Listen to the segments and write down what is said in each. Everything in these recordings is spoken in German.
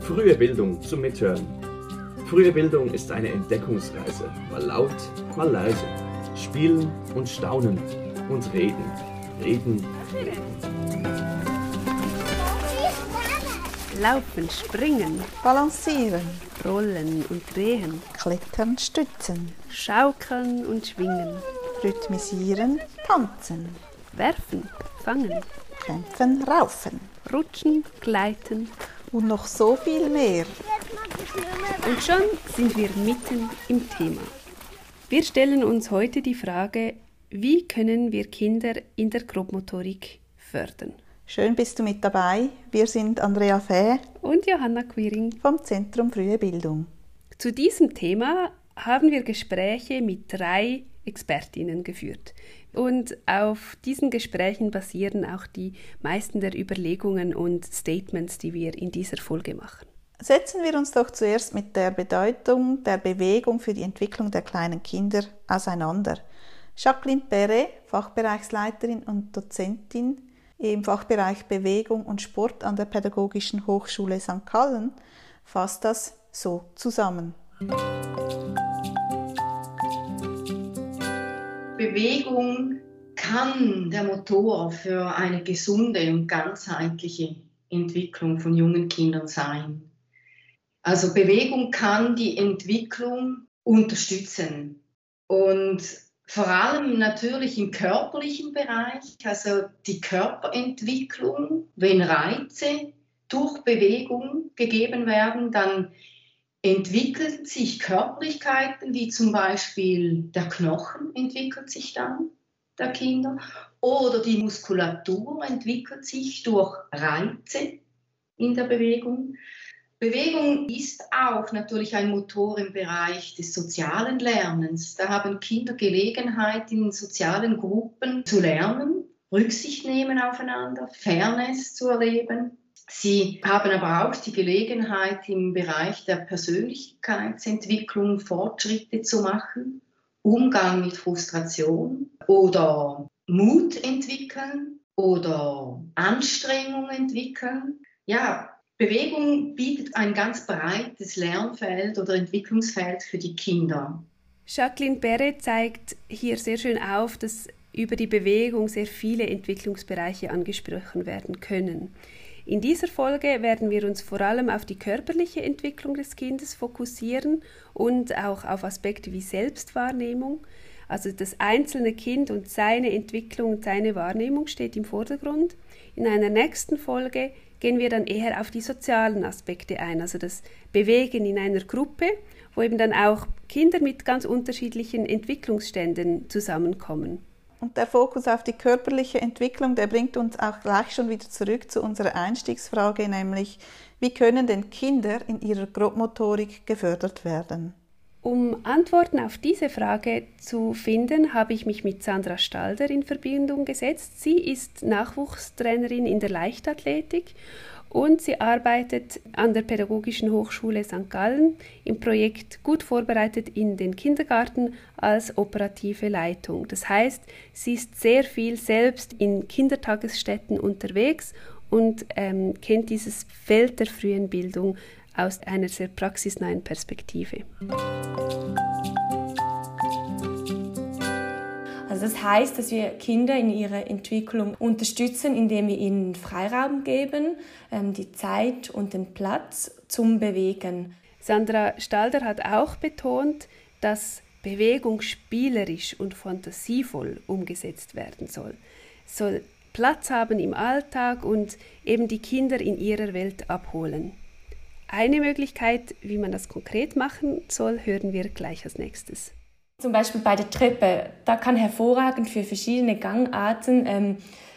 Frühe Bildung zum Mithören. Frühe Bildung ist eine Entdeckungsreise, mal laut, mal leise. Spielen und staunen und reden. Reden, reden. Laufen, springen, Balancieren, rollen und drehen, klettern, stützen, schaukeln und schwingen, rhythmisieren, tanzen, werfen, fangen, kämpfen, raufen. Rutschen, gleiten und noch so viel mehr. Und schon sind wir mitten im Thema. Wir stellen uns heute die Frage, wie können wir Kinder in der Grobmotorik fördern? Schön bist du mit dabei. Wir sind Andrea Fäh und Johanna Quiring vom Zentrum Frühe Bildung. Zu diesem Thema haben wir Gespräche mit drei Expertinnen geführt. Und auf diesen Gesprächen basieren auch die meisten der Überlegungen und Statements, die wir in dieser Folge machen. Setzen wir uns doch zuerst mit der Bedeutung der Bewegung für die Entwicklung der kleinen Kinder auseinander. Jacqueline Perret, Fachbereichsleiterin und Dozentin im Fachbereich Bewegung und Sport an der Pädagogischen Hochschule St. Gallen, fasst das so zusammen. Bewegung kann der Motor für eine gesunde und ganzheitliche Entwicklung von jungen Kindern sein. Also Bewegung kann die Entwicklung unterstützen und vor allem natürlich im körperlichen Bereich, also die Körperentwicklung, wenn Reize durch Bewegung gegeben werden, dann entwickeln sich Körperlichkeiten, wie zum Beispiel der Knochen entwickelt sich dann der Kinder oder die Muskulatur entwickelt sich durch Reize in der Bewegung. Bewegung ist auch natürlich ein Motor im Bereich des sozialen Lernens. Da haben Kinder Gelegenheit, in sozialen Gruppen zu lernen, Rücksicht nehmen aufeinander, Fairness zu erleben. Sie haben aber auch die Gelegenheit, im Bereich der Persönlichkeitsentwicklung Fortschritte zu machen, Umgang mit Frustration oder Mut entwickeln oder Anstrengung entwickeln. Ja, Bewegung bietet ein ganz breites Lernfeld oder Entwicklungsfeld für die Kinder. Jacqueline Perret zeigt hier sehr schön auf, dass über die Bewegung sehr viele Entwicklungsbereiche angesprochen werden können. In dieser Folge werden wir uns vor allem auf die körperliche Entwicklung des Kindes fokussieren und auch auf Aspekte wie Selbstwahrnehmung. Also das einzelne Kind und seine Entwicklung und seine Wahrnehmung steht im Vordergrund. In einer nächsten Folge gehen wir dann eher auf die sozialen Aspekte ein, also das Bewegen in einer Gruppe, wo eben dann auch Kinder mit ganz unterschiedlichen Entwicklungsständen zusammenkommen. Und der Fokus auf die körperliche Entwicklung, der bringt uns auch gleich schon wieder zurück zu unserer Einstiegsfrage, nämlich wie können denn Kinder in ihrer Grobmotorik gefördert werden? Um Antworten auf diese Frage zu finden, habe ich mich mit Sandra Stalder in Verbindung gesetzt. Sie ist Nachwuchstrainerin in der Leichtathletik und sie arbeitet an der Pädagogischen Hochschule St. Gallen im Projekt Gut vorbereitet in den Kindergarten als operative Leitung. Das heißt, sie ist sehr viel selbst in Kindertagesstätten unterwegs und ähm, kennt dieses Feld der frühen Bildung aus einer sehr praxisnahen Perspektive. Also das heißt, dass wir Kinder in ihrer Entwicklung unterstützen, indem wir ihnen Freiraum geben, ähm, die Zeit und den Platz zum Bewegen. Sandra Stalder hat auch betont, dass Bewegung spielerisch und fantasievoll umgesetzt werden soll. Es soll Platz haben im Alltag und eben die Kinder in ihrer Welt abholen. Eine Möglichkeit, wie man das konkret machen soll, hören wir gleich als nächstes. Zum Beispiel bei der Treppe, da kann hervorragend für verschiedene Gangarten ähm,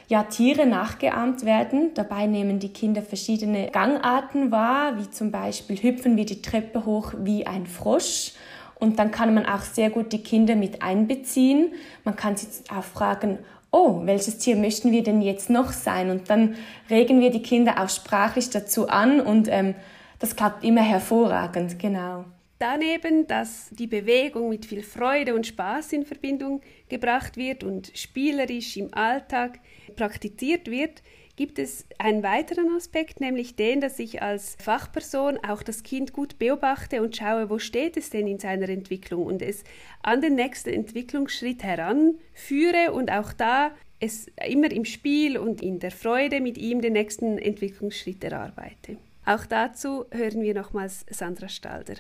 ja, Tiere nachgeahmt werden. Dabei nehmen die Kinder verschiedene Gangarten wahr, wie zum Beispiel hüpfen wir die Treppe hoch wie ein Frosch. Und dann kann man auch sehr gut die Kinder mit einbeziehen. Man kann sie auch fragen, oh, welches Tier möchten wir denn jetzt noch sein? Und dann regen wir die Kinder auch sprachlich dazu an und ähm, das klappt immer hervorragend, genau. Daneben, dass die Bewegung mit viel Freude und Spaß in Verbindung gebracht wird und spielerisch im Alltag praktiziert wird, gibt es einen weiteren Aspekt, nämlich den, dass ich als Fachperson auch das Kind gut beobachte und schaue, wo steht es denn in seiner Entwicklung und es an den nächsten Entwicklungsschritt heranführe und auch da es immer im Spiel und in der Freude mit ihm den nächsten Entwicklungsschritt erarbeite. Auch dazu hören wir nochmals Sandra Stalder.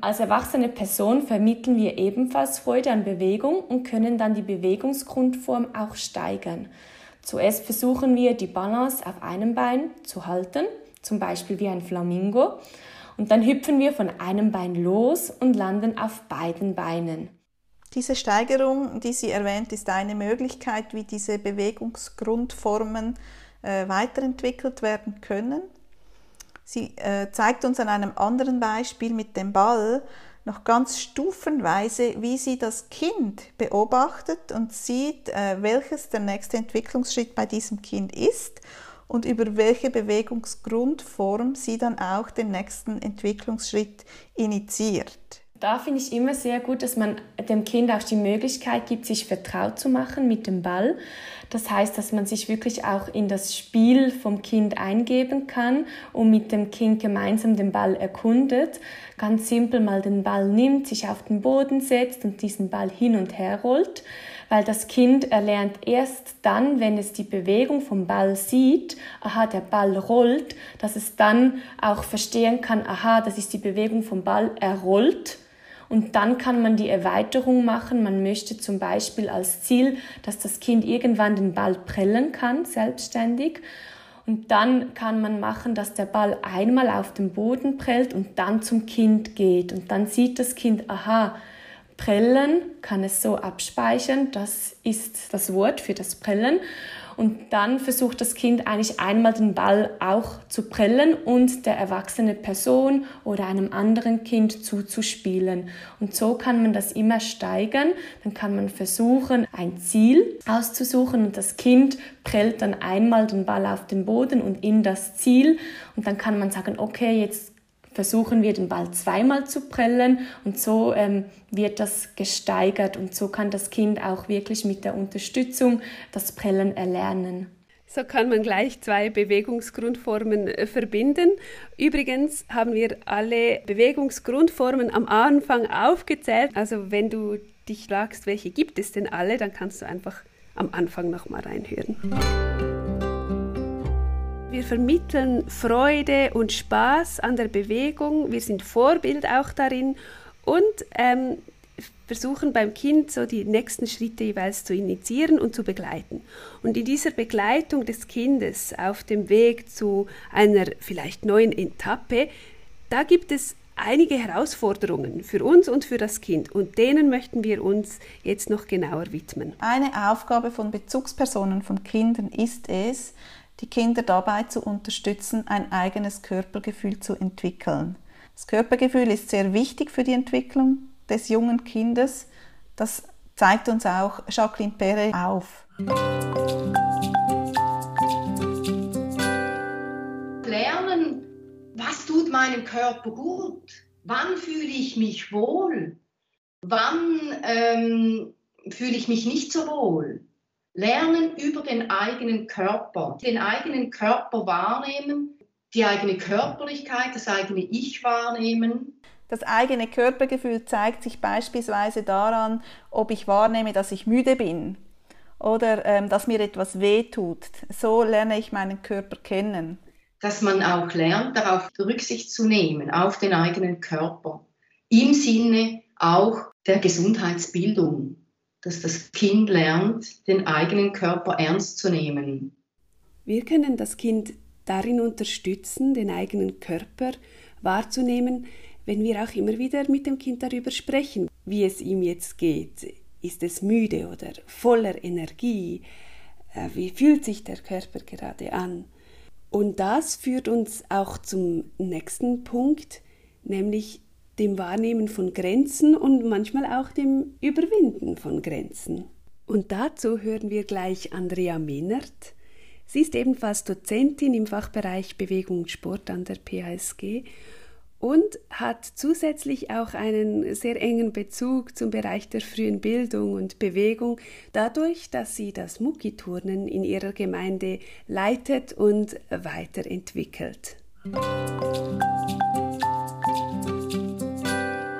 Als erwachsene Person vermitteln wir ebenfalls Freude an Bewegung und können dann die Bewegungsgrundform auch steigern. Zuerst versuchen wir, die Balance auf einem Bein zu halten, zum Beispiel wie ein Flamingo, und dann hüpfen wir von einem Bein los und landen auf beiden Beinen. Diese Steigerung, die sie erwähnt, ist eine Möglichkeit, wie diese Bewegungsgrundformen äh, weiterentwickelt werden können. Sie äh, zeigt uns an einem anderen Beispiel mit dem Ball noch ganz stufenweise, wie sie das Kind beobachtet und sieht, äh, welches der nächste Entwicklungsschritt bei diesem Kind ist und über welche Bewegungsgrundform sie dann auch den nächsten Entwicklungsschritt initiiert da finde ich immer sehr gut, dass man dem Kind auch die Möglichkeit gibt, sich vertraut zu machen mit dem Ball. Das heißt, dass man sich wirklich auch in das Spiel vom Kind eingeben kann und mit dem Kind gemeinsam den Ball erkundet. Ganz simpel mal den Ball nimmt, sich auf den Boden setzt und diesen Ball hin und her rollt weil das Kind erlernt erst dann, wenn es die Bewegung vom Ball sieht, aha, der Ball rollt, dass es dann auch verstehen kann, aha, das ist die Bewegung vom Ball, er rollt und dann kann man die Erweiterung machen. Man möchte zum Beispiel als Ziel, dass das Kind irgendwann den Ball prellen kann, selbstständig. Und dann kann man machen, dass der Ball einmal auf den Boden prellt und dann zum Kind geht. Und dann sieht das Kind, aha, prellen kann es so abspeichern. Das ist das Wort für das Prellen. Und dann versucht das Kind eigentlich einmal den Ball auch zu prellen und der erwachsene Person oder einem anderen Kind zuzuspielen. Und so kann man das immer steigern. Dann kann man versuchen, ein Ziel auszusuchen und das Kind prellt dann einmal den Ball auf den Boden und in das Ziel. Und dann kann man sagen, okay, jetzt versuchen wir den Ball zweimal zu prellen und so ähm, wird das gesteigert und so kann das Kind auch wirklich mit der Unterstützung das Prellen erlernen. So kann man gleich zwei Bewegungsgrundformen äh, verbinden. Übrigens haben wir alle Bewegungsgrundformen am Anfang aufgezählt. Also wenn du dich fragst, welche gibt es denn alle, dann kannst du einfach am Anfang nochmal reinhören. Wir vermitteln Freude und Spaß an der Bewegung. Wir sind Vorbild auch darin und ähm, versuchen beim Kind so die nächsten Schritte jeweils zu initiieren und zu begleiten. Und in dieser Begleitung des Kindes auf dem Weg zu einer vielleicht neuen Etappe, da gibt es einige Herausforderungen für uns und für das Kind und denen möchten wir uns jetzt noch genauer widmen. Eine Aufgabe von Bezugspersonen von Kindern ist es, die Kinder dabei zu unterstützen, ein eigenes Körpergefühl zu entwickeln. Das Körpergefühl ist sehr wichtig für die Entwicklung des jungen Kindes. Das zeigt uns auch Jacqueline Perret auf. Lernen, was tut meinem Körper gut? Wann fühle ich mich wohl? Wann ähm, fühle ich mich nicht so wohl? Lernen über den eigenen Körper, den eigenen Körper wahrnehmen, die eigene Körperlichkeit, das eigene Ich wahrnehmen. Das eigene Körpergefühl zeigt sich beispielsweise daran, ob ich wahrnehme, dass ich müde bin oder ähm, dass mir etwas weh tut. So lerne ich meinen Körper kennen. Dass man auch lernt, darauf Rücksicht zu nehmen, auf den eigenen Körper. Im Sinne auch der Gesundheitsbildung dass das Kind lernt, den eigenen Körper ernst zu nehmen. Wir können das Kind darin unterstützen, den eigenen Körper wahrzunehmen, wenn wir auch immer wieder mit dem Kind darüber sprechen, wie es ihm jetzt geht. Ist es müde oder voller Energie? Äh, wie fühlt sich der Körper gerade an? Und das führt uns auch zum nächsten Punkt, nämlich dem Wahrnehmen von Grenzen und manchmal auch dem Überwinden von Grenzen. Und dazu hören wir gleich Andrea Mehnert. Sie ist ebenfalls Dozentin im Fachbereich Bewegung und Sport an der PHSG und hat zusätzlich auch einen sehr engen Bezug zum Bereich der frühen Bildung und Bewegung, dadurch, dass sie das Muckiturnen in ihrer Gemeinde leitet und weiterentwickelt.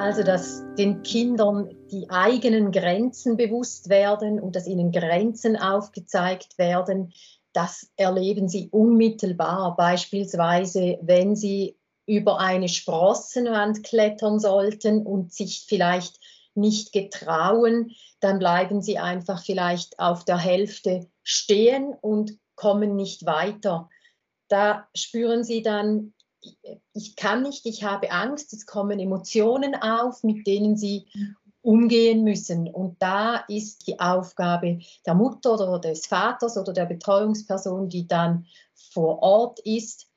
Also, dass den Kindern die eigenen Grenzen bewusst werden und dass ihnen Grenzen aufgezeigt werden, das erleben sie unmittelbar. Beispielsweise, wenn sie über eine Sprossenwand klettern sollten und sich vielleicht nicht getrauen, dann bleiben sie einfach vielleicht auf der Hälfte stehen und kommen nicht weiter. Da spüren sie dann, ich kann nicht, ich habe Angst, es kommen Emotionen auf, mit denen sie umgehen müssen. Und da ist die Aufgabe der Mutter oder des Vaters oder der Betreuungsperson, die dann vor Ort ist,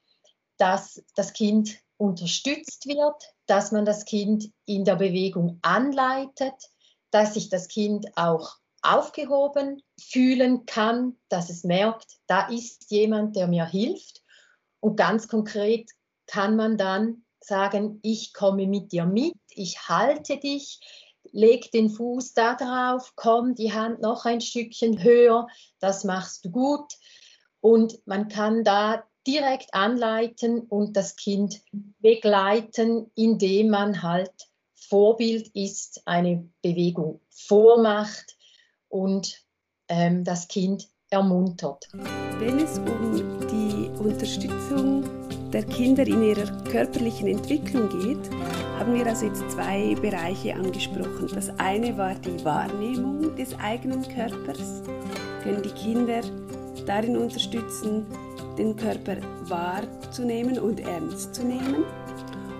dass das Kind unterstützt wird, dass man das Kind in der Bewegung anleitet, dass sich das Kind auch aufgehoben fühlen kann, dass es merkt, da ist jemand, der mir hilft. Und ganz konkret kann man dann sagen, ich komme mit dir mit, ich halte dich, leg den Fuß da drauf, komm die Hand noch ein Stückchen höher, das machst du gut. Und man kann da direkt anleiten und das Kind begleiten, indem man halt Vorbild ist, eine Bewegung vormacht und ähm, das Kind ermuntert. Wenn es um die Unterstützung der Kinder in ihrer körperlichen Entwicklung geht, haben wir also jetzt zwei Bereiche angesprochen. Das eine war die Wahrnehmung des eigenen Körpers. Können die Kinder darin unterstützen, den Körper wahrzunehmen und ernst zu nehmen.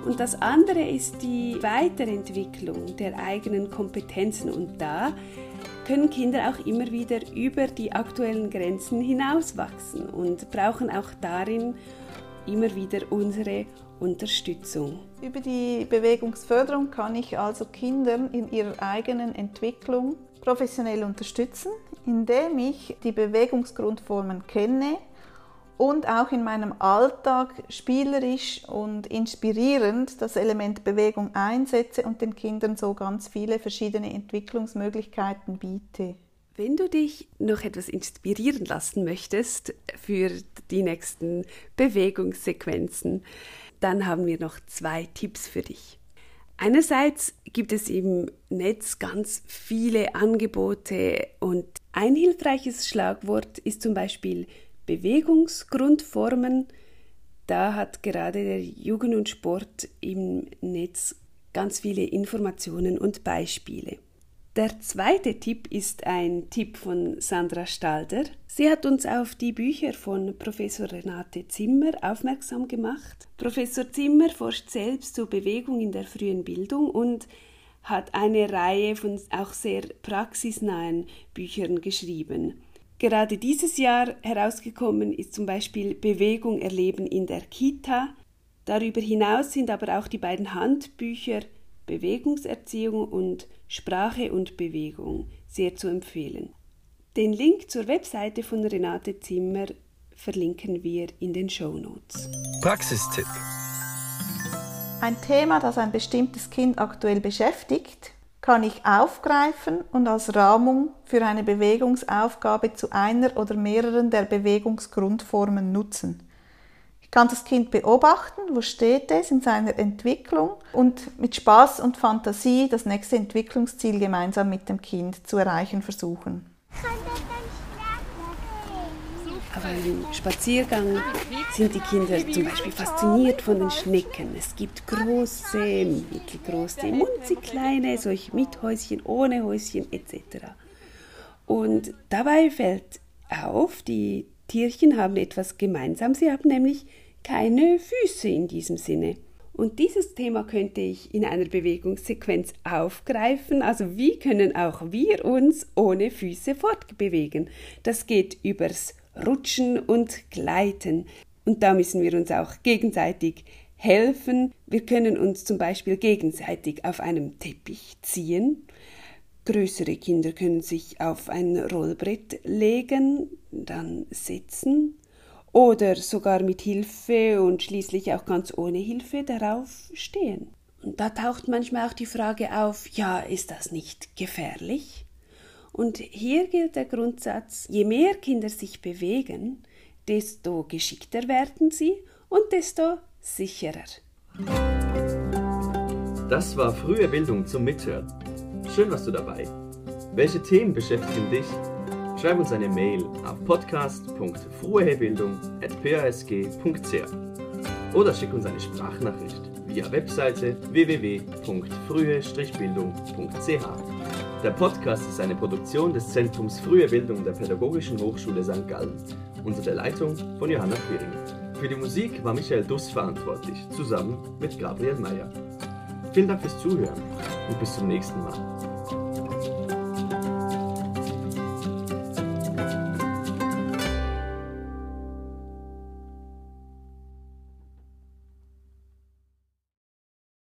Und das andere ist die Weiterentwicklung der eigenen Kompetenzen. Und da können Kinder auch immer wieder über die aktuellen Grenzen hinauswachsen und brauchen auch darin immer wieder unsere Unterstützung. Über die Bewegungsförderung kann ich also Kinder in ihrer eigenen Entwicklung professionell unterstützen, indem ich die Bewegungsgrundformen kenne und auch in meinem Alltag spielerisch und inspirierend das Element Bewegung einsetze und den Kindern so ganz viele verschiedene Entwicklungsmöglichkeiten biete. Wenn du dich noch etwas inspirieren lassen möchtest für die nächsten Bewegungssequenzen, dann haben wir noch zwei Tipps für dich. Einerseits gibt es im Netz ganz viele Angebote und ein hilfreiches Schlagwort ist zum Beispiel Bewegungsgrundformen. Da hat gerade der Jugend und Sport im Netz ganz viele Informationen und Beispiele. Der zweite Tipp ist ein Tipp von Sandra Stalder. Sie hat uns auf die Bücher von Professor Renate Zimmer aufmerksam gemacht. Professor Zimmer forscht selbst zur Bewegung in der frühen Bildung und hat eine Reihe von auch sehr praxisnahen Büchern geschrieben. Gerade dieses Jahr herausgekommen ist zum Beispiel Bewegung erleben in der Kita. Darüber hinaus sind aber auch die beiden Handbücher Bewegungserziehung und Sprache und Bewegung sehr zu empfehlen. Den Link zur Webseite von Renate Zimmer verlinken wir in den Show Notes. Praxistipp. Ein Thema, das ein bestimmtes Kind aktuell beschäftigt, kann ich aufgreifen und als Rahmung für eine Bewegungsaufgabe zu einer oder mehreren der Bewegungsgrundformen nutzen. Kann das Kind beobachten, wo steht es in seiner Entwicklung und mit Spaß und Fantasie das nächste Entwicklungsziel gemeinsam mit dem Kind zu erreichen versuchen. Aber im Spaziergang sind die Kinder zum Beispiel fasziniert von den Schnecken. Es gibt große, mittelgroße, munzig kleine, solche mit Häuschen, ohne Häuschen etc. Und dabei fällt auf, die Tierchen haben etwas gemeinsam. Sie haben nämlich keine Füße in diesem Sinne. Und dieses Thema könnte ich in einer Bewegungssequenz aufgreifen. Also wie können auch wir uns ohne Füße fortbewegen? Das geht übers Rutschen und Gleiten. Und da müssen wir uns auch gegenseitig helfen. Wir können uns zum Beispiel gegenseitig auf einem Teppich ziehen. Größere Kinder können sich auf ein Rollbrett legen, dann sitzen oder sogar mit Hilfe und schließlich auch ganz ohne Hilfe darauf stehen. Und da taucht manchmal auch die Frage auf, ja, ist das nicht gefährlich? Und hier gilt der Grundsatz, je mehr Kinder sich bewegen, desto geschickter werden sie und desto sicherer. Das war frühe Bildung zum Mithören. Schön warst du dabei. Welche Themen beschäftigen dich? Schreib uns eine Mail auf podcast.fruehebildung.pasg.ch oder schick uns eine Sprachnachricht via Webseite www.frühe-bildung.ch. Der Podcast ist eine Produktion des Zentrums Frühe Bildung der Pädagogischen Hochschule St. Gallen unter der Leitung von Johanna Quiring. Für die Musik war Michael Duss verantwortlich, zusammen mit Gabriel Meyer. Vielen Dank fürs Zuhören und bis zum nächsten Mal.